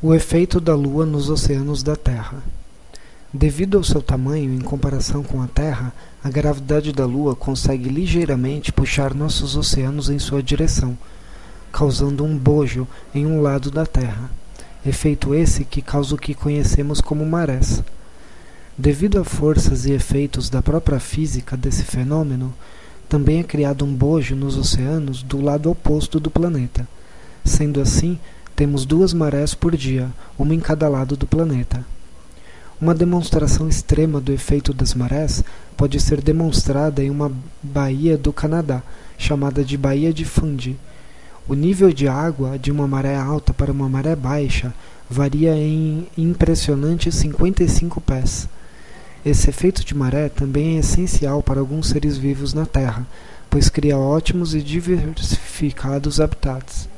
O efeito da Lua nos oceanos da Terra. Devido ao seu tamanho em comparação com a Terra, a gravidade da Lua consegue ligeiramente puxar nossos oceanos em sua direção, causando um bojo em um lado da Terra. Efeito esse que causa o que conhecemos como marés. Devido a forças e efeitos da própria física desse fenômeno, também é criado um bojo nos oceanos do lado oposto do planeta. Sendo assim, temos duas marés por dia, uma em cada lado do planeta. Uma demonstração extrema do efeito das marés pode ser demonstrada em uma baía do Canadá, chamada de Baía de Fundy. O nível de água de uma maré alta para uma maré baixa varia em impressionantes 55 pés. Esse efeito de maré também é essencial para alguns seres vivos na Terra, pois cria ótimos e diversificados habitats.